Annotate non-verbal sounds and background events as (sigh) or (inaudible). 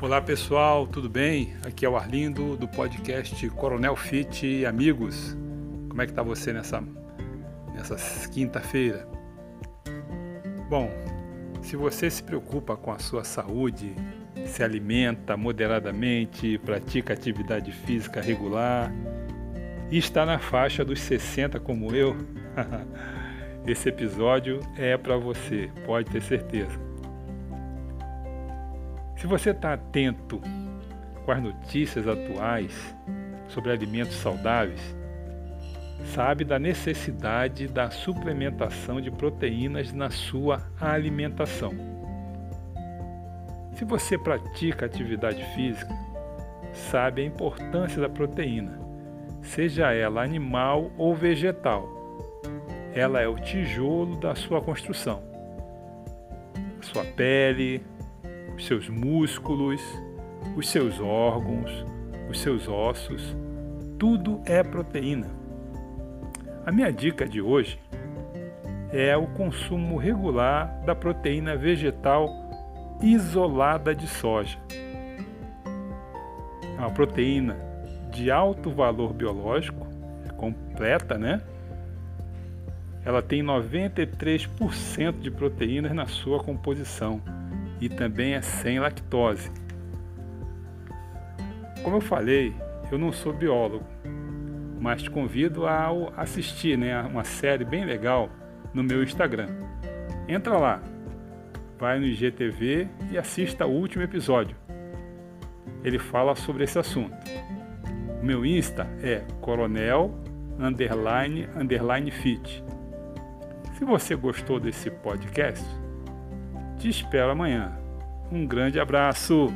Olá pessoal, tudo bem? Aqui é o Arlindo do podcast Coronel Fit e Amigos. Como é que tá você nessa, nessa quinta-feira? Bom, se você se preocupa com a sua saúde, se alimenta moderadamente, pratica atividade física regular e está na faixa dos 60 como eu, (laughs) esse episódio é para você, pode ter certeza. Se você está atento com as notícias atuais sobre alimentos saudáveis, sabe da necessidade da suplementação de proteínas na sua alimentação. Se você pratica atividade física, sabe a importância da proteína, seja ela animal ou vegetal. Ela é o tijolo da sua construção. A sua pele, os seus músculos, os seus órgãos, os seus ossos, tudo é proteína. A minha dica de hoje é o consumo regular da proteína vegetal isolada de soja. É uma proteína de alto valor biológico, é completa, né? Ela tem 93% de proteínas na sua composição e também é sem lactose. Como eu falei, eu não sou biólogo, mas te convido a assistir né, uma série bem legal no meu Instagram. Entra lá, vai no IGTV e assista o último episódio. Ele fala sobre esse assunto. O meu Insta é coronel underline underline fit. Se você gostou desse podcast, te espero amanhã. Um grande abraço!